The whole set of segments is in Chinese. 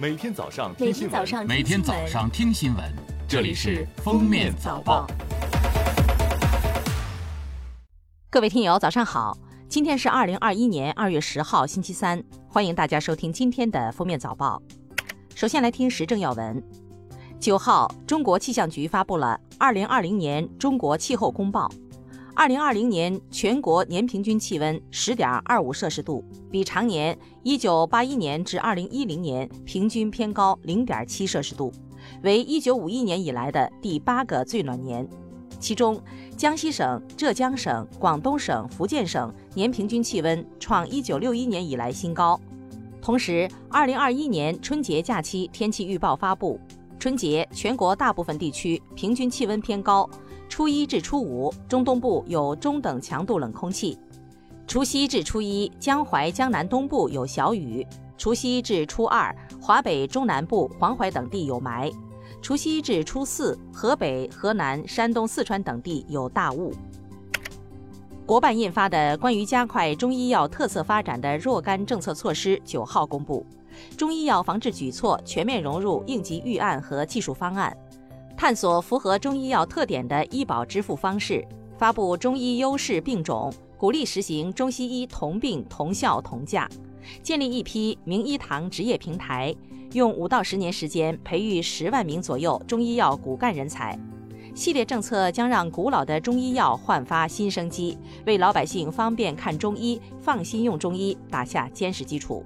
每天早上听新闻，每天早上听新闻，这里是《封面早报》。各位听友，早上好！今天是二零二一年二月十号，星期三，欢迎大家收听今天的《封面早报》。首先来听时政要闻。九号，中国气象局发布了二零二零年中国气候公报。二零二零年全国年平均气温十点二五摄氏度，比常年一九八一年至二零一零年平均偏高零点七摄氏度，为一九五一年以来的第八个最暖年。其中，江西省、浙江省、广东省、福建省年平均气温创一九六一年以来新高。同时，二零二一年春节假期天气预报发布，春节全国大部分地区平均气温偏高。初一至初五，中东部有中等强度冷空气；除夕至初一，江淮、江南东部有小雨；除夕至初二，华北、中南部、黄淮等地有霾；除夕至初四，河北、河南、山东、四川等地有大雾。国办印发的关于加快中医药特色发展的若干政策措施九号公布，中医药防治举措全面融入应急预案和技术方案。探索符合中医药特点的医保支付方式，发布中医优势病种，鼓励实行中西医同病同效同价，建立一批名医堂职业平台，用五到十年时间培育十万名左右中医药骨干人才。系列政策将让古老的中医药焕发新生机，为老百姓方便看中医、放心用中医打下坚实基础。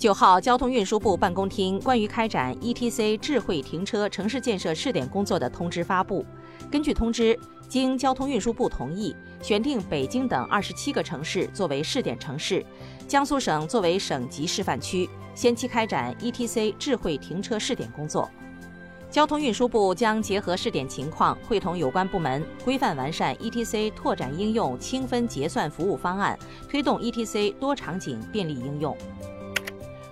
九号，交通运输部办公厅关于开展 ETC 智慧停车城市建设试点工作的通知发布。根据通知，经交通运输部同意，选定北京等二十七个城市作为试点城市，江苏省作为省级示范区，先期开展 ETC 智慧停车试点工作。交通运输部将结合试点情况，会同有关部门规范完善 ETC 拓展应用清分结算服务方案，推动 ETC 多场景便利应用。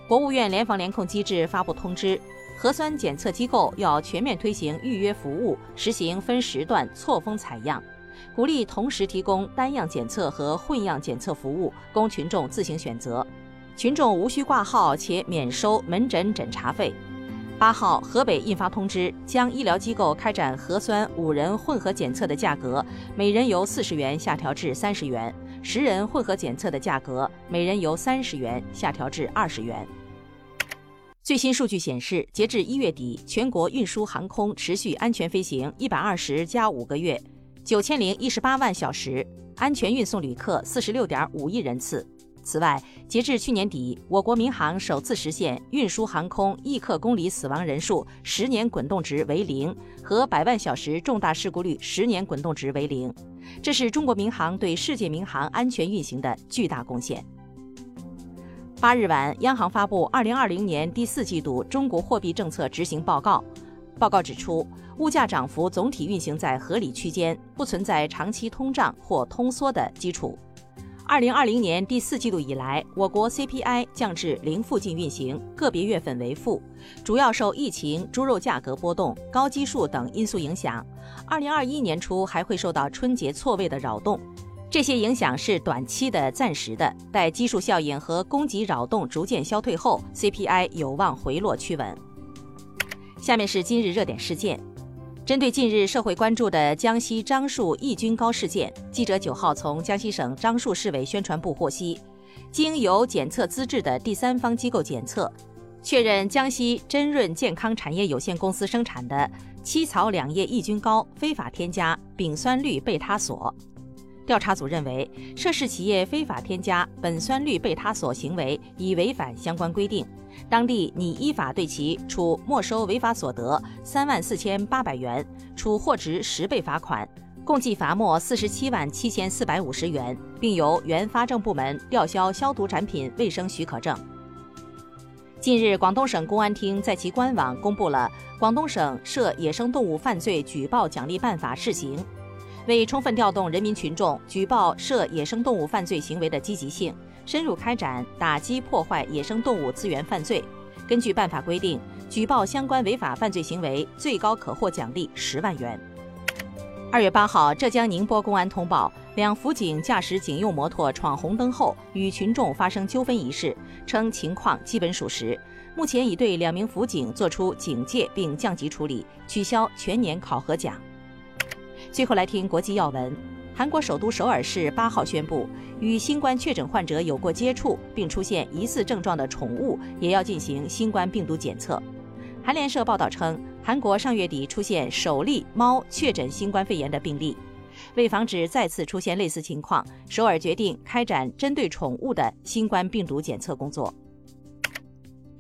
国务院联防联控机制发布通知，核酸检测机构要全面推行预约服务，实行分时段错峰采样，鼓励同时提供单样检测和混样检测服务，供群众自行选择。群众无需挂号且免收门诊诊查费。八号，河北印发通知，将医疗机构开展核酸五人混合检测的价格，每人由四十元下调至三十元；十人混合检测的价格，每人由三十元下调至二十元。最新数据显示，截至一月底，全国运输航空持续安全飞行一百二十加五个月，九千零一十八万小时，安全运送旅客四十六点五亿人次。此外，截至去年底，我国民航首次实现运输航空亿客公里死亡人数十年滚动值为零和百万小时重大事故率十年滚动值为零，这是中国民航对世界民航安全运行的巨大贡献。八日晚，央行发布二零二零年第四季度中国货币政策执行报告。报告指出，物价涨幅总体运行在合理区间，不存在长期通胀或通缩的基础。二零二零年第四季度以来，我国 CPI 降至零附近运行，个别月份为负，主要受疫情、猪肉价格波动、高基数等因素影响。二零二一年初还会受到春节错位的扰动。这些影响是短期的、暂时的，待基数效应和供给扰动逐渐消退后，CPI 有望回落趋稳。下面是今日热点事件，针对近日社会关注的江西樟树抑菌膏事件，记者九号从江西省樟树市委宣传部获悉，经有检测资质的第三方机构检测，确认江西真润健康产业有限公司生产的七草两叶抑菌膏非法添加丙酸氯贝他索。调查组认为，涉事企业非法添加苯酸氯贝他索行为已违反相关规定，当地拟依法对其处没收违法所得三万四千八百元，处货值十倍罚款，共计罚没四十七万七千四百五十元，并由原发证部门吊销消毒产品卫生许可证。近日，广东省公安厅在其官网公布了《广东省涉野生动物犯罪举报奖励办法（试行）》。为充分调动人民群众举报涉野生动物犯罪行为的积极性，深入开展打击破坏野生动物资源犯罪。根据办法规定，举报相关违法犯罪行为，最高可获奖励十万元。二月八号，浙江宁波公安通报，两辅警驾驶警用摩托闯红灯后与群众发生纠纷一事，称情况基本属实。目前已对两名辅警作出警戒并降级处理，取消全年考核奖。最后来听国际要闻：韩国首都首尔市八号宣布，与新冠确诊患者有过接触并出现疑似症状的宠物也要进行新冠病毒检测。韩联社报道称，韩国上月底出现首例猫确诊新冠肺炎的病例。为防止再次出现类似情况，首尔决定开展针对宠物的新冠病毒检测工作。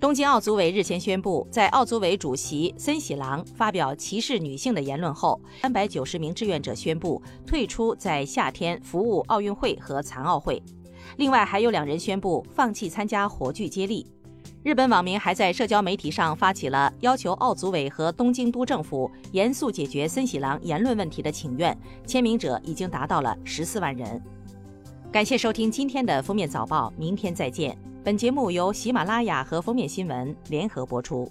东京奥组委日前宣布，在奥组委主席森喜朗发表歧视女性的言论后，三百九十名志愿者宣布退出在夏天服务奥运会和残奥会。另外，还有两人宣布放弃参加火炬接力。日本网民还在社交媒体上发起了要求奥组委和东京都政府严肃解决森喜朗言论问题的请愿，签名者已经达到了十四万人。感谢收听今天的封面早报，明天再见。本节目由喜马拉雅和封面新闻联合播出。